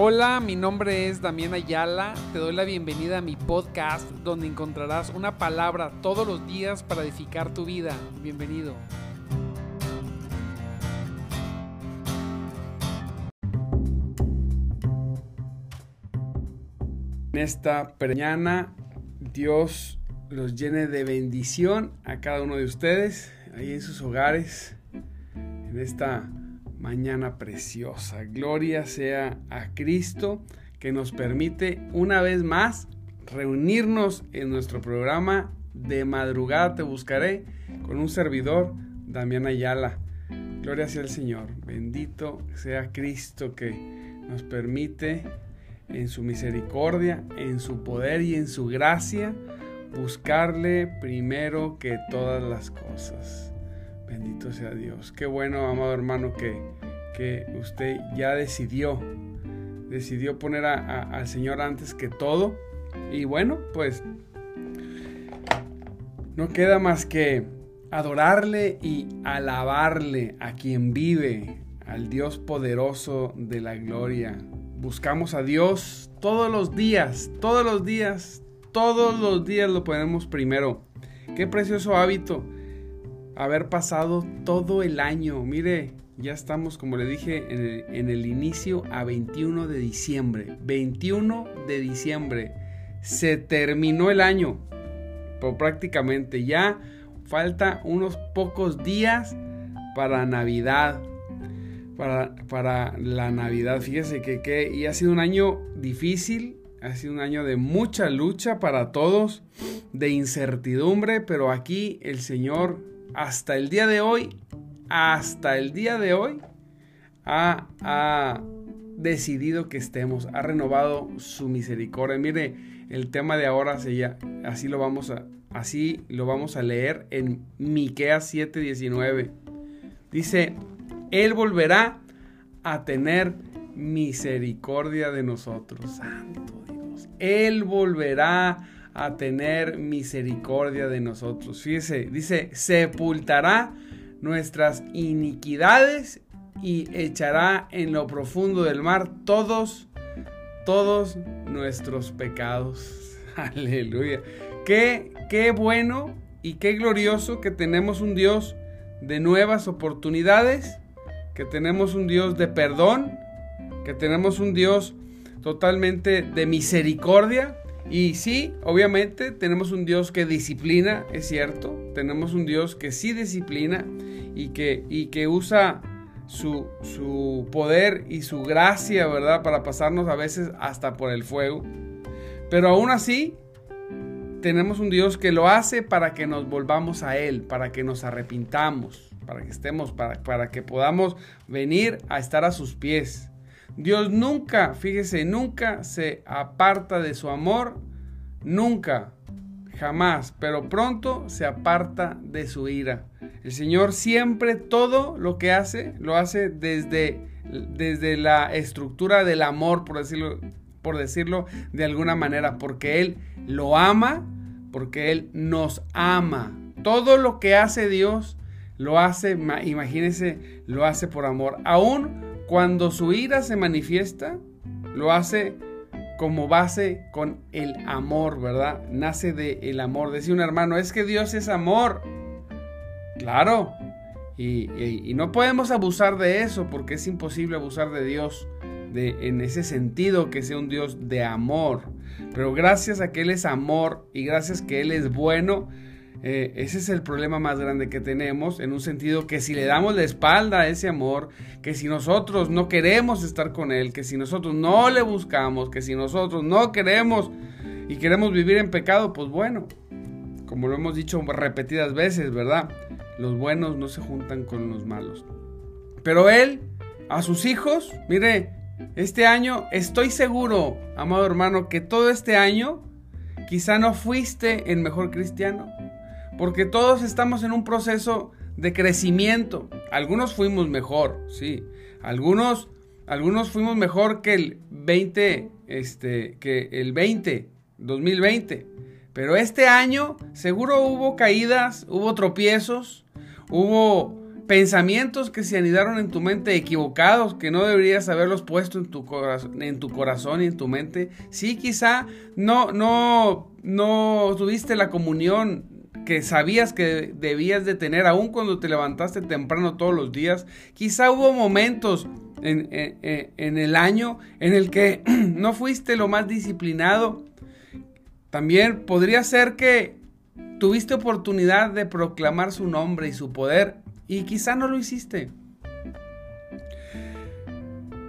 Hola, mi nombre es Damián Ayala. Te doy la bienvenida a mi podcast donde encontrarás una palabra todos los días para edificar tu vida. Bienvenido. En esta mañana Dios los llene de bendición a cada uno de ustedes ahí en sus hogares en esta mañana preciosa. Gloria sea a Cristo que nos permite una vez más reunirnos en nuestro programa de madrugada te buscaré con un servidor, Damián Ayala. Gloria sea al Señor. Bendito sea Cristo que nos permite en su misericordia, en su poder y en su gracia buscarle primero que todas las cosas. Bendito sea Dios. Qué bueno, amado hermano, que, que usted ya decidió, decidió poner al Señor antes que todo. Y bueno, pues no queda más que adorarle y alabarle a quien vive, al Dios poderoso de la gloria. Buscamos a Dios todos los días, todos los días, todos los días lo ponemos primero. Qué precioso hábito haber pasado todo el año. Mire, ya estamos, como le dije en el, inicio, a 21 de diciembre. 21 de diciembre. Se terminó el año. Prácticamente ya falta unos pocos días para Navidad. Para, para la Navidad. Fíjese que, que y ha sido un año difícil. Ha sido un año de mucha lucha para todos, de incertidumbre, pero aquí el Señor hasta el día de hoy, hasta el día de hoy, ha, decidido que estemos, ha renovado su misericordia. Mire, el tema de ahora se así lo vamos a, así lo vamos a leer en Miqueas 7:19. Dice, él volverá a tener misericordia de nosotros. Santo Dios. Él volverá a tener misericordia de nosotros. Fíjese, dice, sepultará nuestras iniquidades y echará en lo profundo del mar todos, todos nuestros pecados. Aleluya. Qué, qué bueno y qué glorioso que tenemos un Dios de nuevas oportunidades, que tenemos un Dios de perdón, que tenemos un Dios totalmente de misericordia, y sí, obviamente tenemos un Dios que disciplina, es cierto. Tenemos un Dios que sí disciplina y que, y que usa su, su poder y su gracia, ¿verdad? Para pasarnos a veces hasta por el fuego. Pero aún así, tenemos un Dios que lo hace para que nos volvamos a Él, para que nos arrepintamos, para que estemos, para, para que podamos venir a estar a sus pies. Dios nunca, fíjese, nunca se aparta de su amor, nunca, jamás, pero pronto se aparta de su ira. El Señor siempre todo lo que hace, lo hace desde, desde la estructura del amor, por decirlo, por decirlo de alguna manera, porque Él lo ama, porque Él nos ama. Todo lo que hace Dios, lo hace, imagínense, lo hace por amor. Aún cuando su ira se manifiesta, lo hace como base con el amor, ¿verdad? Nace de el amor. Decía un hermano, es que Dios es amor. Claro. Y, no podemos abusar de eso porque es imposible abusar de Dios de, en ese sentido que sea un Dios de amor. Pero gracias a que Él es amor y gracias que Él es bueno, eh, ese es el problema más grande que tenemos, en un sentido que si le damos la espalda a ese amor, que si nosotros no queremos estar con Él, que si nosotros no le buscamos, que si nosotros no queremos y queremos vivir en pecado, pues bueno, como lo hemos dicho repetidas veces, ¿verdad? Los buenos no se juntan con los malos. Pero Él, a sus hijos, mire, este año estoy seguro, amado hermano, que todo este año quizá no fuiste el mejor cristiano porque todos estamos en un proceso de crecimiento. Algunos fuimos mejor, sí. Algunos, algunos fuimos mejor que el 20, este, que el 20, 2020. Pero este año seguro hubo caídas, hubo tropiezos, hubo pensamientos que se anidaron en tu mente equivocados, que no deberías haberlos puesto en tu, corazón, en tu corazón y en tu mente. Sí, quizá no, no, no tuviste la comunión que sabías que debías de tener aún cuando te levantaste temprano todos los días. Quizá hubo momentos en, en el año en el que no fuiste lo más disciplinado. También podría ser que tuviste oportunidad de proclamar su nombre y su poder y quizá no lo hiciste.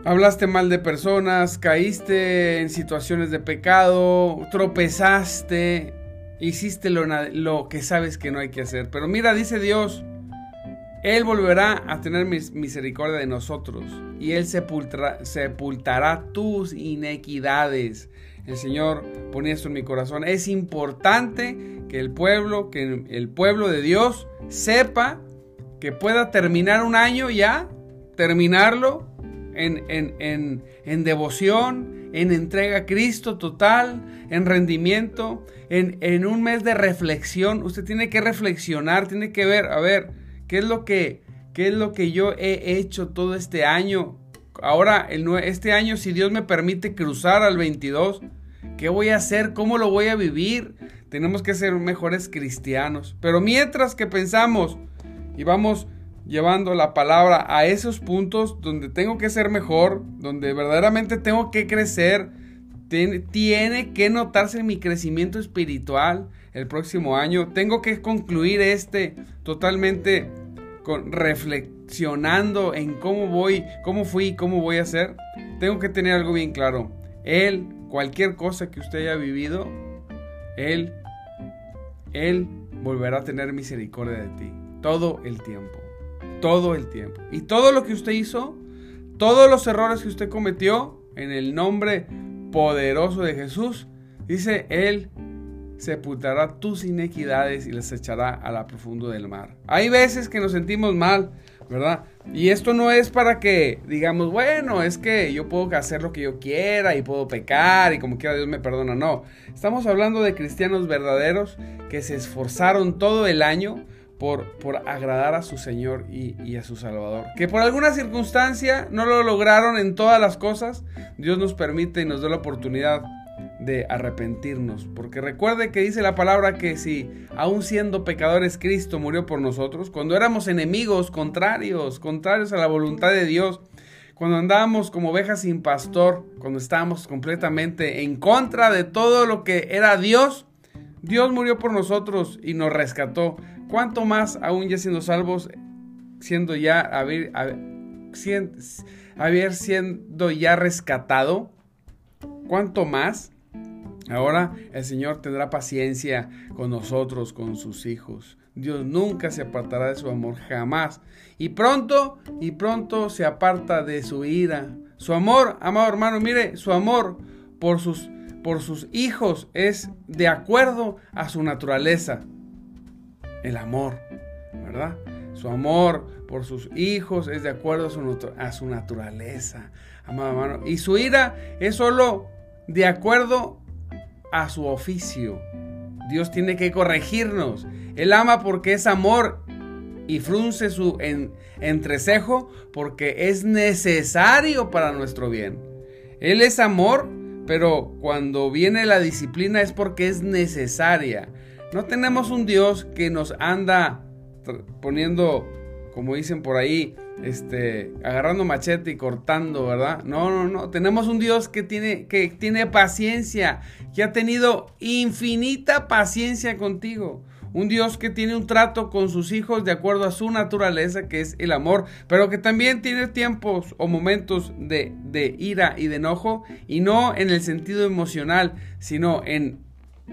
Hablaste mal de personas, caíste en situaciones de pecado, tropezaste, hiciste lo, lo, que sabes que no hay que hacer. Pero mira, dice Dios, Él volverá a tener misericordia de nosotros y Él sepultará, sepultará tus inequidades. El Señor ponía esto en mi corazón. Es importante que el pueblo, que el pueblo de Dios sepa que pueda terminar un año ya, terminarlo en, en, devoción, en entrega a Cristo total, en rendimiento, en, en, un mes de reflexión. Usted tiene que reflexionar, tiene que ver, a ver, ¿qué es lo que, qué es lo que yo he hecho todo este año? Ahora, este año, si Dios me permite cruzar al 22, ¿qué voy a hacer? ¿Cómo lo voy a vivir? Tenemos que ser mejores cristianos. Pero mientras que pensamos, y vamos llevando la palabra a esos puntos donde tengo que ser mejor, donde verdaderamente tengo que crecer, tiene, que notarse mi crecimiento espiritual el próximo año. Tengo que concluir este totalmente con, reflexionando en cómo voy, cómo fui cómo voy a ser. Tengo que tener algo bien claro. Él, cualquier cosa que usted haya vivido, Él, Él volverá a tener misericordia de ti. Todo el tiempo. Todo el tiempo. Y todo lo que usted hizo, todos los errores que usted cometió, en el nombre poderoso de Jesús, dice, Él sepultará tus inequidades y las echará a la profundo del mar. Hay veces que nos sentimos mal, ¿verdad? Y esto no es para que digamos, bueno, es que yo puedo hacer lo que yo quiera y puedo pecar y como quiera Dios me perdona. No, estamos hablando de cristianos verdaderos que se esforzaron todo el año por, agradar a su Señor y, a su Salvador. Que por alguna circunstancia no lo lograron en todas las cosas, Dios nos permite y nos da la oportunidad de arrepentirnos. Porque recuerde que dice la palabra que si aún siendo pecadores Cristo murió por nosotros, cuando éramos enemigos, contrarios, contrarios a la voluntad de Dios, cuando andábamos como ovejas sin pastor, cuando estábamos completamente en contra de todo lo que era Dios, Dios murió por nosotros y nos rescató. ¿Cuánto más, aún ya siendo salvos, siendo ya, haber, siendo ya rescatado? ¿Cuánto más? Ahora el Señor tendrá paciencia con nosotros, con sus hijos. Dios nunca se apartará de su amor, jamás. Y pronto, y pronto se aparta de su ira. Su amor, amado hermano, mire, su amor por sus, por sus hijos es de acuerdo a su naturaleza el amor, ¿verdad? Su amor por sus hijos es de acuerdo a su, naturaleza, amado hermano. Y su ira es solo de acuerdo a su oficio. Dios tiene que corregirnos. Él ama porque es amor y frunce su entrecejo porque es necesario para nuestro bien. Él es amor, pero cuando viene la disciplina es porque es necesaria. No tenemos un Dios que nos anda poniendo, como dicen por ahí, este, agarrando machete y cortando, ¿verdad? No, no, no. Tenemos un Dios que tiene, que tiene paciencia, que ha tenido infinita paciencia contigo. Un Dios que tiene un trato con sus hijos de acuerdo a su naturaleza, que es el amor, pero que también tiene tiempos o momentos de, de ira y de enojo, y no en el sentido emocional, sino en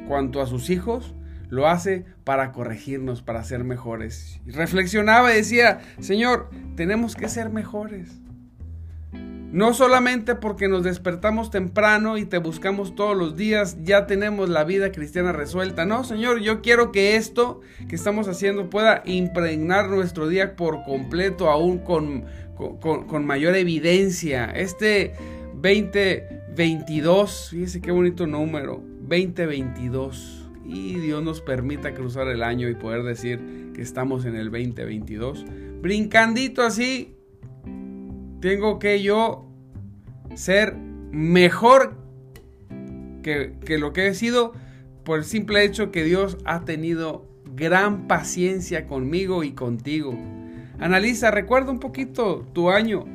cuanto a sus hijos, lo hace para corregirnos, para ser mejores. reflexionaba y decía, Señor, tenemos que ser mejores. No solamente porque nos despertamos temprano y te buscamos todos los días, ya tenemos la vida cristiana resuelta. No, Señor, yo quiero que esto que estamos haciendo pueda impregnar nuestro día por completo, aún con, con, con mayor evidencia. Este 2022, fíjese qué bonito número, 2022 y Dios nos permita cruzar el año y poder decir que estamos en el 2022. brincandito así, tengo que yo ser mejor que, que lo que he sido por el simple hecho que Dios ha tenido gran paciencia conmigo y contigo. Analiza, recuerda un poquito tu año.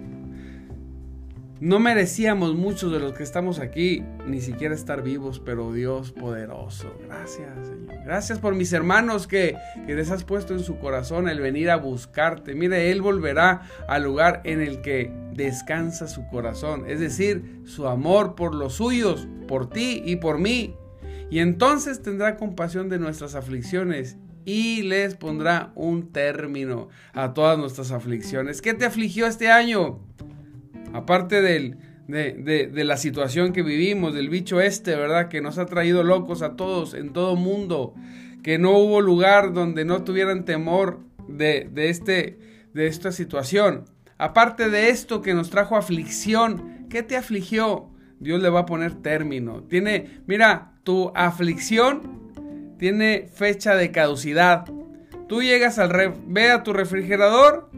No merecíamos muchos de los que estamos aquí ni siquiera estar vivos, pero Dios poderoso. Gracias, Señor. Gracias por mis hermanos que, que les has puesto en su corazón el venir a buscarte. Mire, Él volverá al lugar en el que descansa su corazón, es decir, su amor por los suyos, por ti y por mí. Y entonces tendrá compasión de nuestras aflicciones y les pondrá un término a todas nuestras aflicciones. ¿Qué te afligió este año? Aparte de, la situación que vivimos, del bicho este, ¿verdad? Que nos ha traído locos a todos en todo mundo, que no hubo lugar donde no tuvieran temor de, de, este, de esta situación. Aparte de esto que nos trajo aflicción, ¿qué te afligió? Dios le va a poner término. Tiene, mira, tu aflicción tiene fecha de caducidad. Tú llegas al ve a tu refrigerador,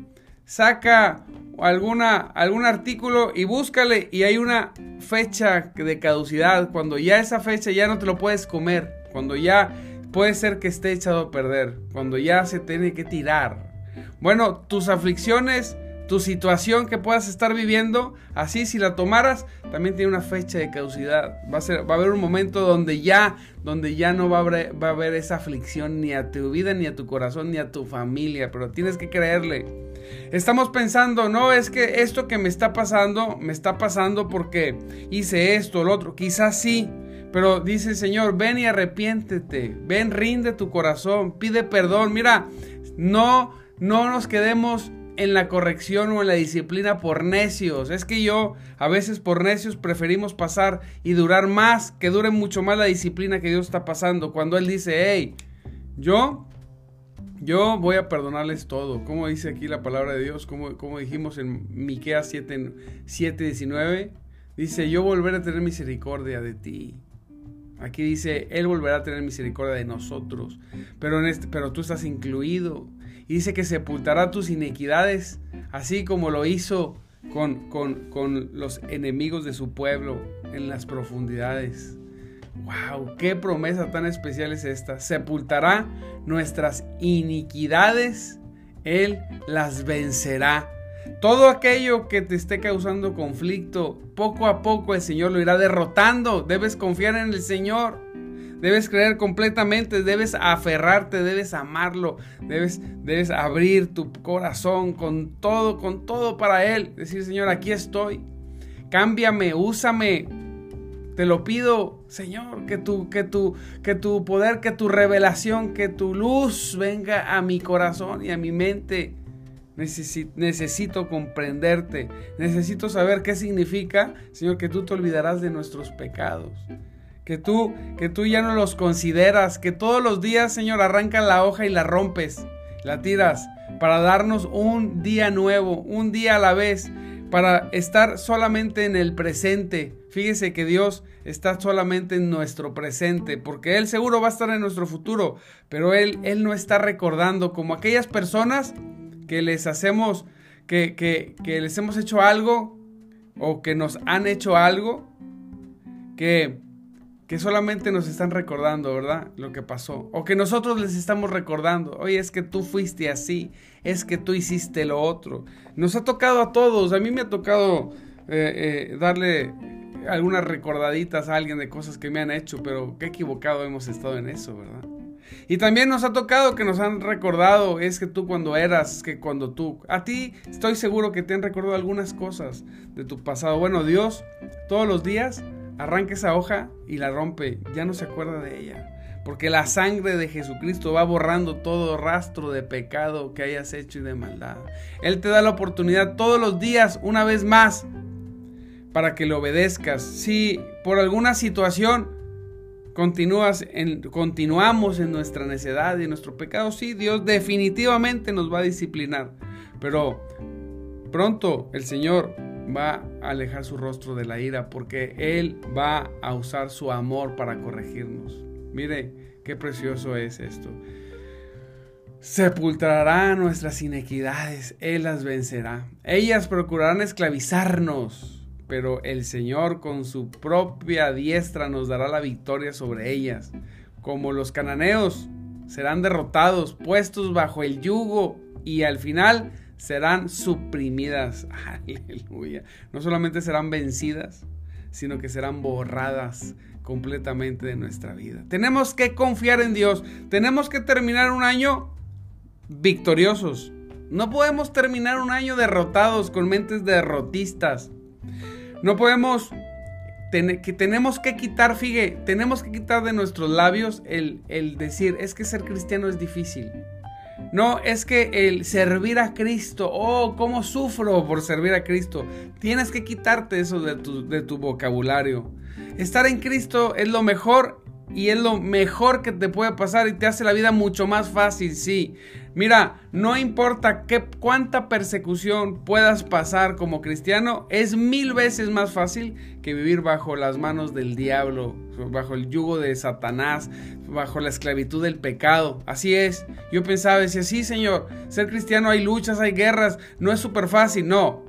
saca alguna, algún artículo y búscale y hay una fecha de caducidad. Cuando ya esa fecha ya no te lo puedes comer. Cuando ya puede ser que esté echado a perder. Cuando ya se tiene que tirar. Bueno, tus aflicciones tu situación que puedas estar viviendo, así si la tomaras, también tiene una fecha de caducidad. Va a, ser, va a haber un momento donde ya, donde ya no va a, haber, va a haber esa aflicción ni a tu vida, ni a tu corazón, ni a tu familia, pero tienes que creerle. Estamos pensando, no, es que esto que me está pasando, me está pasando porque hice esto, lo otro, quizás sí, pero dice el Señor, ven y arrepiéntete, ven, rinde tu corazón, pide perdón, mira, no, no nos quedemos en la corrección o en la disciplina por necios. Es que yo a veces por necios preferimos pasar y durar más, que dure mucho más la disciplina que Dios está pasando. Cuando Él dice, hey, yo, yo voy a perdonarles todo. Como dice aquí la palabra de Dios, como, dijimos en Miqueas 7, 7, 19, dice, yo volveré a tener misericordia de ti. Aquí dice, Él volverá a tener misericordia de nosotros. Pero, en este, pero tú estás incluido y dice que sepultará tus iniquidades, así como lo hizo con, con, los enemigos de su pueblo en las profundidades. ¡Wow! ¡Qué promesa tan especial es esta! Sepultará nuestras iniquidades, Él las vencerá. Todo aquello que te esté causando conflicto, poco a poco el Señor lo irá derrotando. Debes confiar en el Señor. Debes creer completamente, debes aferrarte, debes amarlo, debes, debes abrir tu corazón con todo, con todo para Él. Decir, Señor, aquí estoy. Cámbiame, úsame. Te lo pido, Señor, que tu, que tu, que tu poder, que tu revelación, que tu luz venga a mi corazón y a mi mente. Necesito, necesito, comprenderte. Necesito saber qué significa, Señor, que tú te olvidarás de nuestros pecados que tú, que tú ya no los consideras, que todos los días, Señor, arrancas la hoja y la rompes, la tiras, para darnos un día nuevo, un día a la vez, para estar solamente en el presente. Fíjese que Dios está solamente en nuestro presente, porque Él seguro va a estar en nuestro futuro, pero Él, Él no está recordando como aquellas personas que les hacemos, que, que, que les hemos hecho algo o que nos han hecho algo, que que solamente nos están recordando, ¿verdad? Lo que pasó. O que nosotros les estamos recordando, oye, es que tú fuiste así, es que tú hiciste lo otro. Nos ha tocado a todos, a mí me ha tocado eh, eh, darle algunas recordaditas a alguien de cosas que me han hecho, pero qué equivocado hemos estado en eso, ¿verdad? Y también nos ha tocado que nos han recordado, es que tú cuando eras, que cuando tú, a ti estoy seguro que te han recordado algunas cosas de tu pasado. Bueno, Dios todos los días arranca esa hoja y la rompe, ya no se acuerda de ella. Porque la sangre de Jesucristo va borrando todo rastro de pecado que hayas hecho y de maldad. Él te da la oportunidad todos los días, una vez más, para que le obedezcas. Si por alguna situación continuamos en nuestra necedad y en nuestro pecado, sí, Dios definitivamente nos va a disciplinar. Pero pronto el Señor va a alejar su rostro de la ira porque Él va a usar su amor para corregirnos. Mire qué precioso es esto. sepultará nuestras inequidades, Él las vencerá. Ellas procurarán esclavizarnos, pero el Señor con su propia diestra nos dará la victoria sobre ellas. Como los cananeos serán derrotados, puestos bajo el yugo y al final serán suprimidas. Aleluya. No solamente serán vencidas, sino que serán borradas completamente de nuestra vida. Tenemos que confiar en Dios. Tenemos que terminar un año victoriosos. No podemos terminar un año derrotados con mentes derrotistas. No podemos que tenemos que quitar, fíjate, tenemos que quitar de nuestros labios el, el decir, es que ser cristiano es difícil. No, es que el servir a Cristo, oh, cómo sufro por servir a Cristo. Tienes que quitarte eso de tu, de tu vocabulario. Estar en Cristo es lo mejor y es lo mejor que te puede pasar y te hace la vida mucho más fácil, sí. Mira, no importa qué, cuánta persecución puedas pasar como cristiano, es mil veces más fácil que vivir bajo las manos del diablo, bajo el yugo de Satanás, bajo la esclavitud del pecado. Así es. Yo pensaba, decía, sí, Señor, ser cristiano hay luchas, hay guerras, no es súper fácil. No,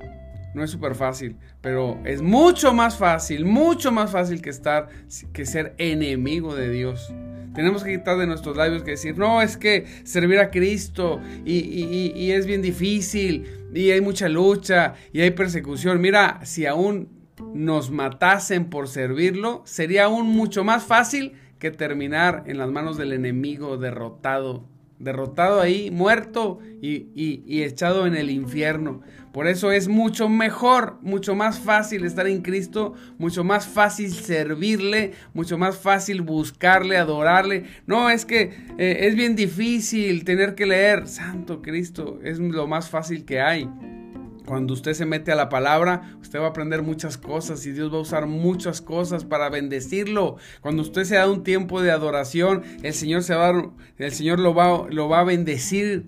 no es súper fácil, pero es mucho más fácil, mucho más fácil que estar, que ser enemigo de Dios. Tenemos que quitar de nuestros labios que decir, no, es que servir a Cristo y, es bien difícil y hay mucha lucha y hay persecución. Mira, si aún nos matasen por servirlo, sería aún mucho más fácil que terminar en las manos del enemigo derrotado derrotado ahí, muerto y, y, echado en el infierno. Por eso es mucho mejor, mucho más fácil estar en Cristo, mucho más fácil servirle, mucho más fácil buscarle, adorarle. No, es que eh, es bien difícil tener que leer Santo Cristo, es lo más fácil que hay. Cuando usted se mete a la palabra, usted va a aprender muchas cosas y Dios va a usar muchas cosas para bendecirlo. Cuando usted se da un tiempo de adoración, el Señor se va, el Señor lo va, lo va a bendecir.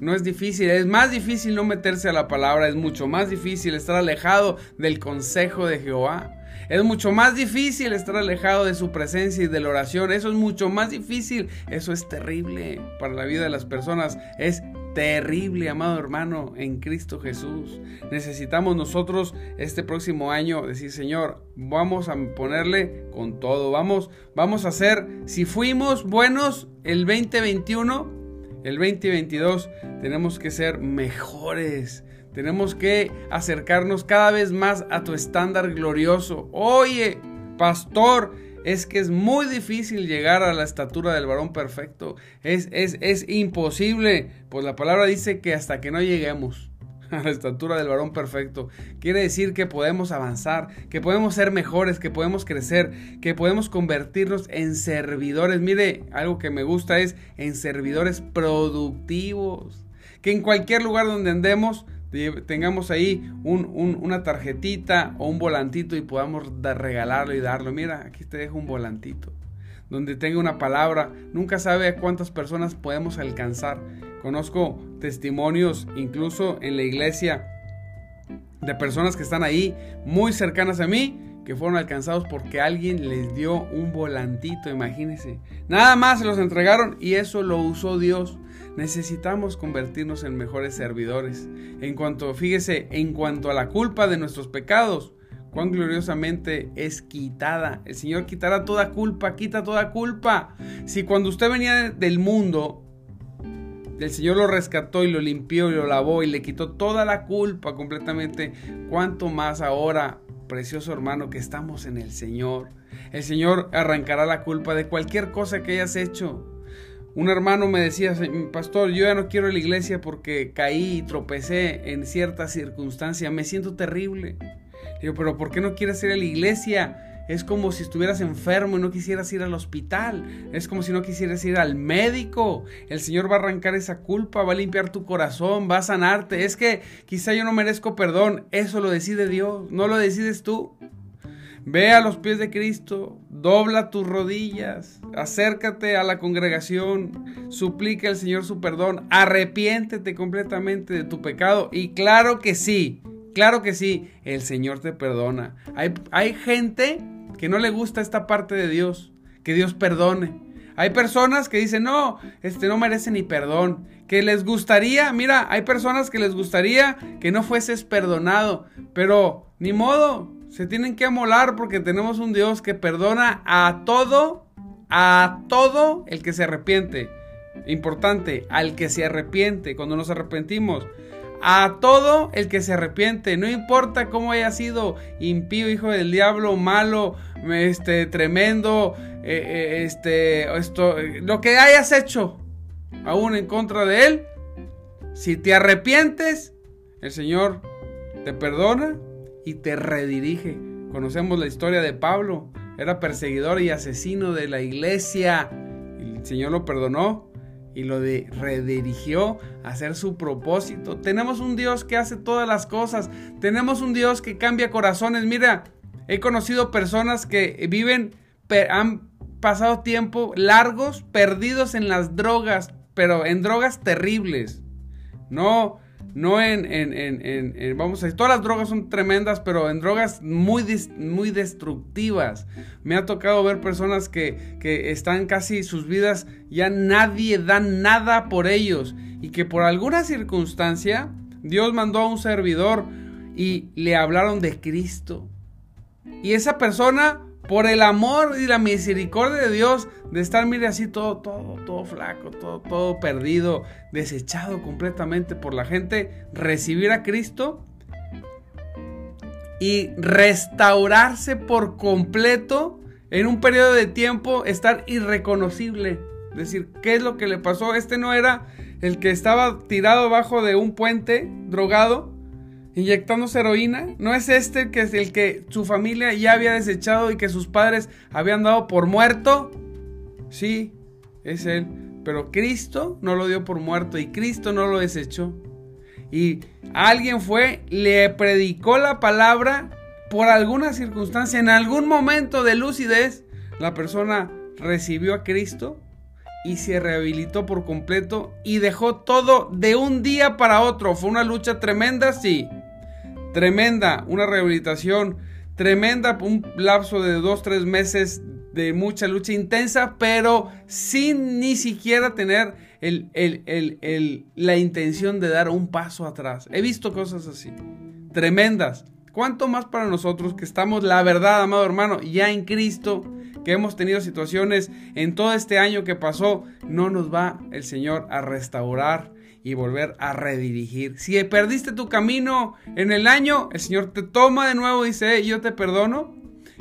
No es difícil, es más difícil no meterse a la palabra, es mucho más difícil estar alejado del consejo de Jehová. Es mucho más difícil estar alejado de su presencia y de la oración. Eso es mucho más difícil. Eso es terrible para la vida de las personas. Es terrible, amado hermano, en Cristo Jesús. Necesitamos nosotros este próximo año decir, Señor, vamos a ponerle con todo. Vamos, vamos a hacer, si fuimos buenos el 2021, el 2022, tenemos que ser mejores. Tenemos que acercarnos cada vez más a tu estándar glorioso. Oye, pastor, es que es muy difícil llegar a la estatura del varón perfecto. Es, es, es imposible. Pues la palabra dice que hasta que no lleguemos a la estatura del varón perfecto. Quiere decir que podemos avanzar, que podemos ser mejores, que podemos crecer, que podemos convertirnos en servidores. Mire, algo que me gusta es en servidores productivos. Que en cualquier lugar donde andemos tengamos ahí una tarjetita o un volantito y podamos regalarlo y darlo. Mira, aquí te dejo un volantito donde tenga una palabra. Nunca sabe a cuántas personas podemos alcanzar. Conozco testimonios incluso en la iglesia de personas que están ahí muy cercanas a mí que fueron alcanzados porque alguien les dio un volantito, imagínense. Nada más se los entregaron y eso lo usó Dios necesitamos convertirnos en mejores servidores. En cuanto, fíjese, en cuanto a la culpa de nuestros pecados, cuán gloriosamente es quitada. El Señor quitará toda culpa, quita toda culpa. Si cuando usted venía del mundo, el Señor lo rescató y lo limpió y lo lavó y le quitó toda la culpa completamente, cuánto más ahora, precioso hermano, que estamos en el Señor. El Señor arrancará la culpa de cualquier cosa que hayas hecho. Un hermano me decía, pastor, yo ya no quiero la iglesia porque caí y tropecé en cierta circunstancia, me siento terrible. Digo, pero ¿por qué no quieres ir a la iglesia? Es como si estuvieras enfermo y no quisieras ir al hospital. Es como si no quisieras ir al médico. El Señor va a arrancar esa culpa, va a limpiar tu corazón, va a sanarte. Es que quizá yo no merezco perdón. Eso lo decide Dios, no lo decides tú. Ve a los pies de Cristo, dobla tus rodillas, acércate a la congregación, suplica al Señor su perdón, arrepiéntete completamente de tu pecado y claro que sí, claro que sí, el Señor te perdona. Hay, hay gente que no le gusta esta parte de Dios, que Dios perdone. Hay personas que dicen, no, este no merece ni perdón. Que les gustaría, mira, hay personas que les gustaría que no fueses perdonado. Pero ni modo, se tienen que amolar porque tenemos un Dios que perdona a todo, a todo el que se arrepiente. Importante, al que se arrepiente, cuando nos arrepentimos. A todo el que se arrepiente, no importa cómo haya sido impío, hijo del diablo, malo, este, tremendo, eh, eh, este, esto, lo que hayas hecho, aún en contra de él, si te arrepientes, el Señor te perdona y te redirige. Conocemos la historia de Pablo, era perseguidor y asesino de la iglesia. El Señor lo perdonó y lo de redirigió a hacer su propósito. Tenemos un Dios que hace todas las cosas. Tenemos un Dios que cambia corazones. Mira, he conocido personas que viven, han pasado tiempo largos perdidos en las drogas, pero en drogas terribles. No, no en, en, en, vamos a decir, todas las drogas son tremendas, pero en drogas muy, muy destructivas. Me ha tocado ver personas que, que están casi sus vidas, ya nadie da nada por ellos y que por alguna circunstancia Dios mandó a un servidor y le hablaron de Cristo. Y esa persona por el amor y la misericordia de Dios de estar, mire, así todo, todo, todo flaco, todo, todo perdido, desechado completamente por la gente, recibir a Cristo y restaurarse por completo en un periodo de tiempo, estar irreconocible. Decir, ¿qué es lo que le pasó? Este no era el que estaba tirado bajo de un puente, drogado, inyectándose heroína? ¿No es este que es el que su familia ya había desechado y que sus padres habían dado por muerto? Sí, es él. Pero Cristo no lo dio por muerto y Cristo no lo desechó. Y alguien fue, le predicó la palabra por alguna circunstancia, en algún momento de lucidez, la persona recibió a Cristo y se rehabilitó por completo y dejó todo de un día para otro. Fue una lucha tremenda, sí tremenda, una rehabilitación tremenda, un lapso de dos, tres meses de mucha lucha intensa, pero sin ni siquiera tener la intención de dar un paso atrás. He visto cosas así, tremendas. ¿Cuánto más para nosotros que estamos, la verdad, amado hermano, ya en Cristo, que hemos tenido situaciones en todo este año que pasó, no nos va el Señor a restaurar y volver a redirigir. Si perdiste tu camino en el año, el Señor te toma de nuevo y dice, yo te perdono,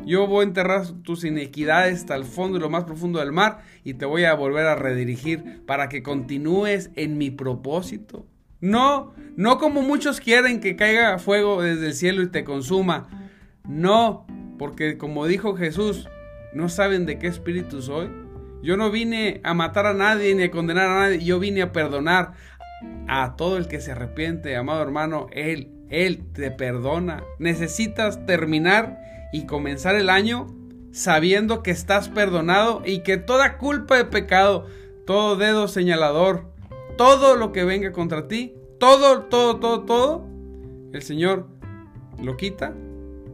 yo voy a enterrar tus inequidades hasta el fondo y lo más profundo del mar y te voy a volver a redirigir para que continúes en mi propósito. No, no como muchos quieren que caiga fuego desde el cielo y te consuma. No, porque como dijo Jesús, no saben de qué espíritu soy. Yo no vine a matar a nadie ni a condenar a nadie, yo vine a perdonar, a todo el que se arrepiente, amado hermano, Él, Él te perdona. Necesitas terminar y comenzar el año sabiendo que estás perdonado y que toda culpa de pecado, todo dedo señalador, todo lo que venga contra ti, todo, todo, todo, todo, el Señor lo quita,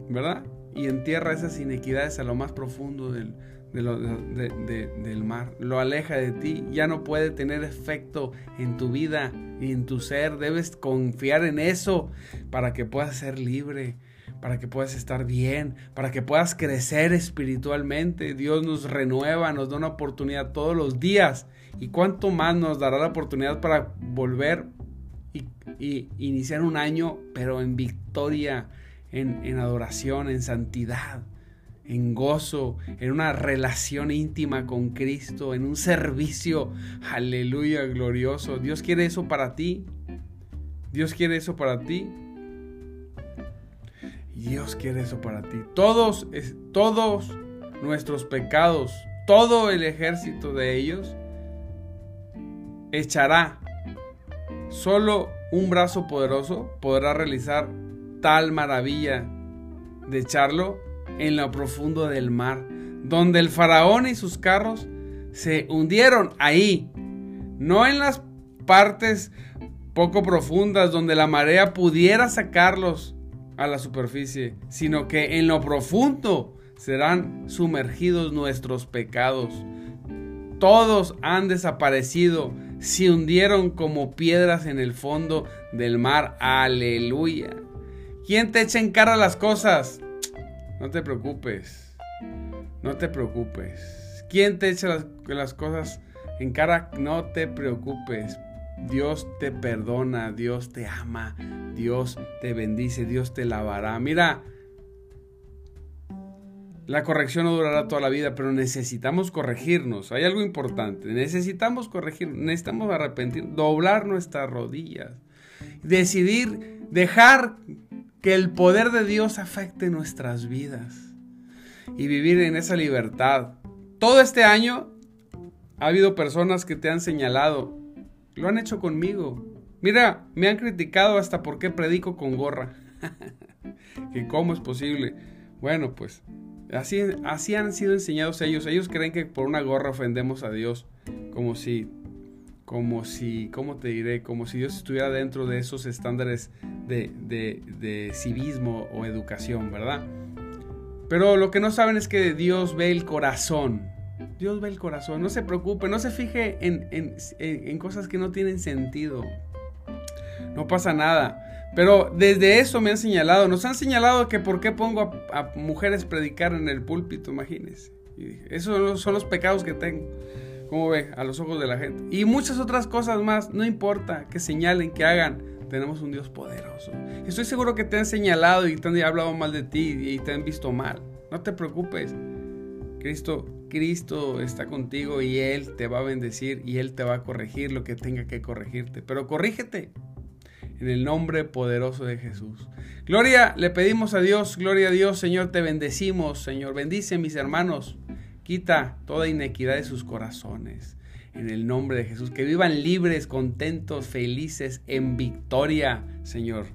¿verdad? Y entierra esas inequidades a lo más profundo del, del mar, lo aleja de ti, ya no puede tener efecto en tu vida y en tu ser, debes confiar en eso para que puedas ser libre, para que puedas estar bien, para que puedas crecer espiritualmente. Dios nos renueva, nos da una oportunidad todos los días y cuánto más nos dará la oportunidad para volver y, iniciar un año, pero en victoria, en adoración, en santidad en gozo, en una relación íntima con Cristo, en un servicio, aleluya, glorioso. Dios quiere eso para ti. Dios quiere eso para ti. Dios quiere eso para ti. Todos, todos nuestros pecados, todo el ejército de ellos, echará. Solo un brazo poderoso podrá realizar tal maravilla de echarlo en lo profundo del mar, donde el faraón y sus carros se hundieron ahí, no en las partes poco profundas donde la marea pudiera sacarlos a la superficie, sino que en lo profundo serán sumergidos nuestros pecados. todos han desaparecido, se hundieron como piedras en el fondo del mar. Aleluya. ¿Quién te echa en cara las cosas? No te preocupes. No te preocupes. ¿Quién te echa las, las cosas en cara? No te preocupes. Dios te perdona, Dios te ama, Dios te bendice, Dios te lavará. Mira, la corrección no durará toda la vida, pero necesitamos corregirnos. Hay algo importante. Necesitamos corregir, necesitamos arrepentir, doblar nuestras rodillas, decidir dejar que el poder de Dios afecte nuestras vidas y vivir en esa libertad. Todo este año ha habido personas que te han señalado, lo han hecho conmigo. Mira, me han criticado hasta por qué predico con gorra. que cómo es posible. Bueno, pues Así, así han sido enseñados ellos. Ellos creen que por una gorra ofendemos a Dios. Como si, como si, ¿cómo te diré? Como si Dios estuviera dentro de esos estándares de, de, de civismo o educación, ¿verdad? Pero lo que no saben es que Dios ve el corazón. Dios ve el corazón. No se preocupe, no se fije en, en, en cosas que no tienen sentido. No pasa nada. Pero desde eso me han señalado, nos han señalado que por qué pongo a, mujeres predicar en el púlpito, imagínense. esos son los, pecados que tengo, como ve, a los ojos de la gente. Y muchas otras cosas más, no importa que señalen, que hagan, tenemos un Dios poderoso. Estoy seguro que te han señalado y te han hablado mal de ti y te han visto mal. No te preocupes. Cristo, Cristo está contigo y Él te va a bendecir y Él te va a corregir lo que tenga que corregirte. Pero corrígete en el nombre poderoso de Jesús. Gloria, le pedimos a Dios, gloria a Dios, Señor, te bendecimos, Señor. Bendice mis hermanos, quita toda inequidad de sus corazones. En el nombre de Jesús, que vivan libres, contentos, felices, en victoria, Señor.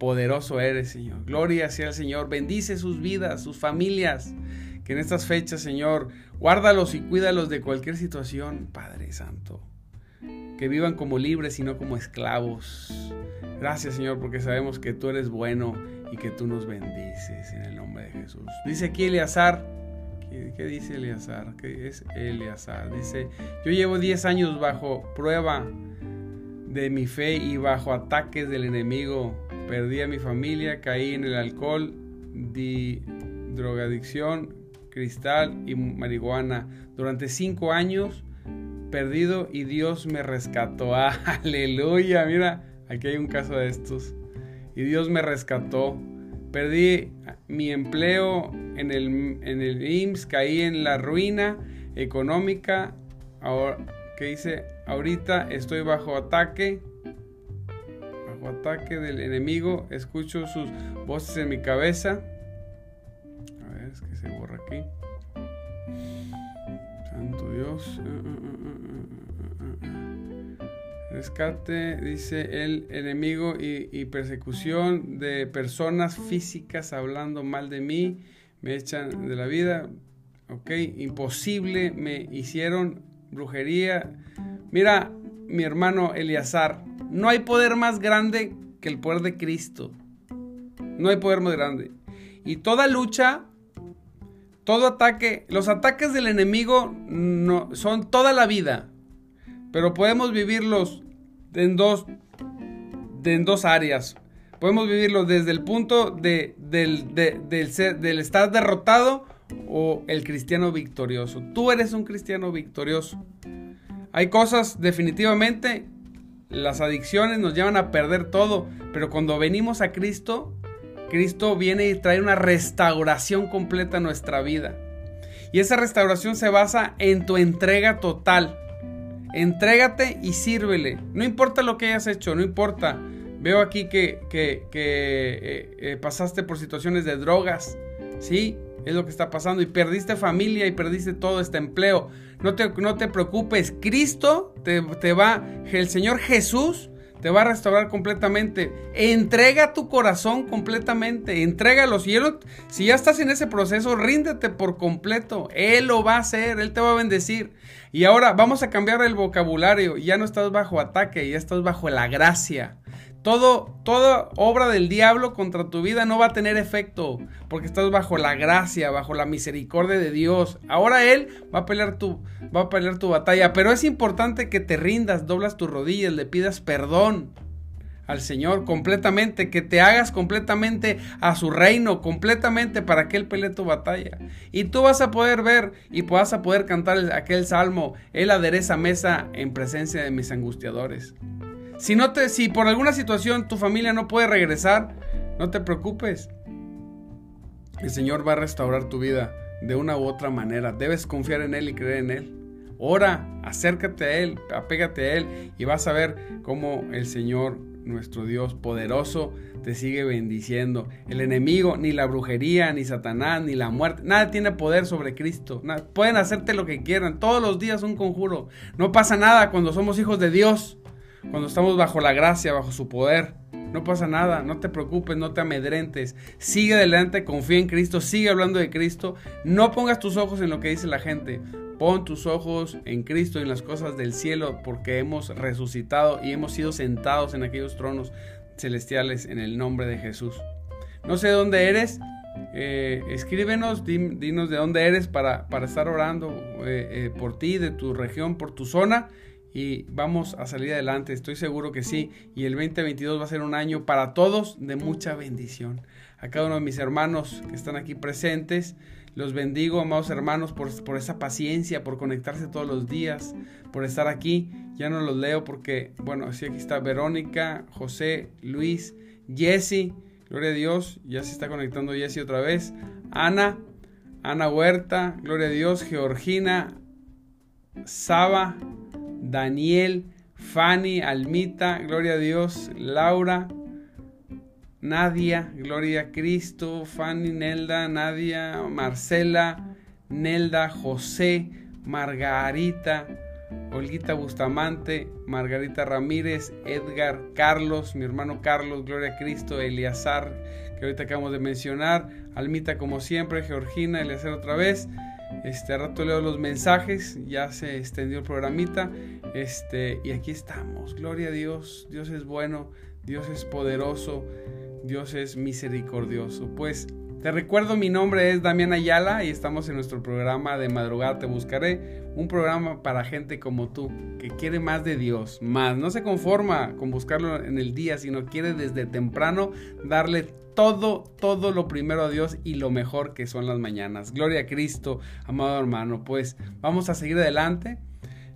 Poderoso eres, Señor. Gloria sea el Señor. Bendice sus vidas, sus familias. Que en estas fechas, Señor, guárdalos y cuídalos de cualquier situación, Padre Santo. Que vivan como libres y no como esclavos. Gracias Señor porque sabemos que tú eres bueno y que tú nos bendices en el nombre de Jesús. Dice aquí Eleazar, ¿qué, dice Eleazar? ¿Qué es Eleazar? Dice, yo llevo 10 años bajo prueba de mi fe y bajo ataques del enemigo. Perdí a mi familia, caí en el alcohol, di drogadicción, cristal y marihuana. Durante 5 años perdido y Dios me rescató. Aleluya, mira Aquí hay un caso de estos. Y Dios me rescató. Perdí mi empleo en el, en el IMSS, caí en la ruina económica. Ahora, ¿qué dice? Ahorita estoy bajo ataque. Bajo ataque del enemigo. Escucho sus voces en mi cabeza. A ver, es que se borra aquí. Santo Dios. Uh, uh, uh, Rescate, dice el enemigo y, persecución de personas físicas hablando mal de mí, me echan de la vida, ok, imposible, me hicieron brujería. Mira, mi hermano Eleazar, no hay poder más grande que el poder de Cristo. No hay poder más grande. Y toda lucha, todo ataque, los ataques del enemigo no, son toda la vida. Pero podemos vivirlos en dos, en dos áreas. Podemos vivirlos desde el punto de, del, del, del estar derrotado o el cristiano victorioso. Tú eres un cristiano victorioso. Hay cosas definitivamente, las adicciones nos llevan a perder todo, pero cuando venimos a Cristo, Cristo viene y trae una restauración completa a nuestra vida. Y esa restauración se basa en tu entrega total. Entrégate y sírvele. No importa lo que hayas hecho, no importa. Veo aquí que, que, eh, eh, pasaste por situaciones de drogas. Sí, es lo que está pasando. Y perdiste familia y perdiste todo este empleo. No te, no te preocupes. Cristo te, te va, el Señor Jesús te va a restaurar completamente. Entrega tu corazón completamente, entrégalo. Si, si ya estás en ese proceso, ríndete por completo. Él lo va a hacer, Él te va a bendecir. Y ahora vamos a cambiar el vocabulario. Ya no estás bajo ataque, ya estás bajo la gracia. Todo, toda obra del diablo contra tu vida no va a tener efecto, porque estás bajo la gracia, bajo la misericordia de Dios. Ahora Él va a pelear tu, va a pelear tu batalla, pero es importante que te rindas, doblas tus rodillas, le pidas perdón al Señor completamente, que te hagas completamente a su reino, completamente para que Él pelee tu batalla. Y tú vas a poder ver y vas a poder cantar aquel salmo, Él adereza mesa en presencia de mis angustiadores. Si, no te, si por alguna situación tu familia no puede regresar, no te preocupes. El Señor va a restaurar tu vida de una u otra manera. Debes confiar en Él y creer en Él. Ora, acércate a Él, apégate a Él y vas a ver cómo el Señor, nuestro Dios poderoso, te sigue bendiciendo. El enemigo, ni la brujería, ni Satanás, ni la muerte, nada tiene poder sobre Cristo. pueden hacerte lo que quieran. Todos los días un conjuro. No pasa nada cuando somos hijos de Dios cuando estamos bajo la gracia, bajo su poder. No pasa nada, no te preocupes, no te amedrentes. Sigue adelante, confía en Cristo, sigue hablando de Cristo. No pongas tus ojos en lo que dice la gente. Pon tus ojos en Cristo y en las cosas del cielo, porque hemos resucitado y hemos sido sentados en aquellos tronos celestiales en el nombre de Jesús. No sé dónde eres, eh, escríbenos, dinos de dónde eres para, para estar orando eh, eh, por ti, de tu región, por tu zona y vamos a salir adelante, estoy seguro que sí. Y el 2022 va a ser un año para todos de mucha bendición. A cada uno de mis hermanos que están aquí presentes, los bendigo, amados hermanos, por, por esa paciencia, por conectarse todos los días, por estar aquí. Ya no los leo porque, bueno, sí, aquí está Verónica, José, Luis, Jesse, gloria a Dios, ya se está conectando Jesse otra vez. Ana, Ana Huerta, gloria a Dios, Georgina, Saba, Daniel, Fanny, Almita, gloria a Dios, Laura, Nadia, gloria a Cristo, Fanny, Nelda, Nadia, Marcela, Nelda, José, Margarita, Olguita Bustamante, Margarita Ramírez, Edgar, Carlos, mi hermano Carlos, Gloria a Cristo, Eliazar, que ahorita acabamos de mencionar, Almita como siempre, Georgina, Eliazar otra vez, este rato leo los mensajes, ya se extendió el programita. Este, y aquí estamos. Gloria a Dios. Dios es bueno, Dios es poderoso, Dios es misericordioso. Pues te recuerdo, mi nombre es Damián Ayala y estamos en nuestro programa de madrugada Te Buscaré, un programa para gente como tú, que quiere más de Dios, más. No se conforma con buscarlo en el día, sino quiere desde temprano darle todo, todo lo primero a Dios y lo mejor que son las mañanas. Gloria a Cristo, amado hermano. Pues vamos a seguir adelante.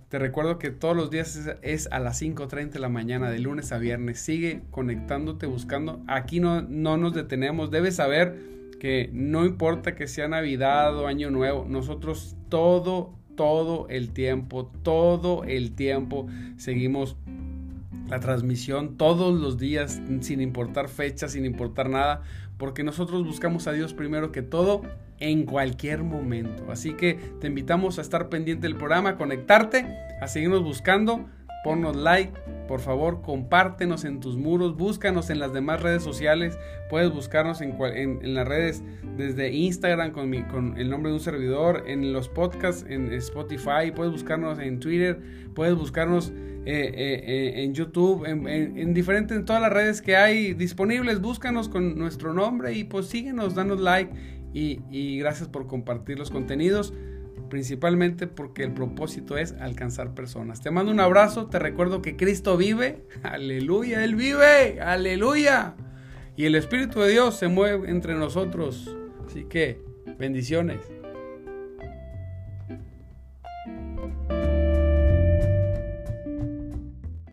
Te recuerdo que todos los días es, a las 5.30 de la mañana, de lunes a viernes. Sigue conectándote, buscando. Aquí no, no nos detenemos. Debes saber que no importa que sea Navidad o Año Nuevo, nosotros todo, todo el tiempo, todo el tiempo seguimos la transmisión todos los días, sin importar fecha, sin importar nada, porque nosotros buscamos a Dios primero que todo en cualquier momento. Así que te invitamos a estar pendiente del programa, a conectarte, a seguirnos buscando. Ponnos like, por favor, compártenos en tus muros, búscanos en las demás redes sociales. Puedes buscarnos en, las redes desde Instagram con el nombre de un servidor, en los podcasts, en Spotify, puedes buscarnos en Twitter, puedes buscarnos eh, eh, eh, en YouTube, en, diferentes, en todas las redes que hay disponibles. Búscanos con nuestro nombre y pues síguenos, danos like y, y gracias por compartir los contenidos principalmente porque el propósito es alcanzar personas. Te mando un abrazo, te recuerdo que Cristo vive, aleluya, Él vive, aleluya. Y el Espíritu de Dios se mueve entre nosotros. Así que, bendiciones.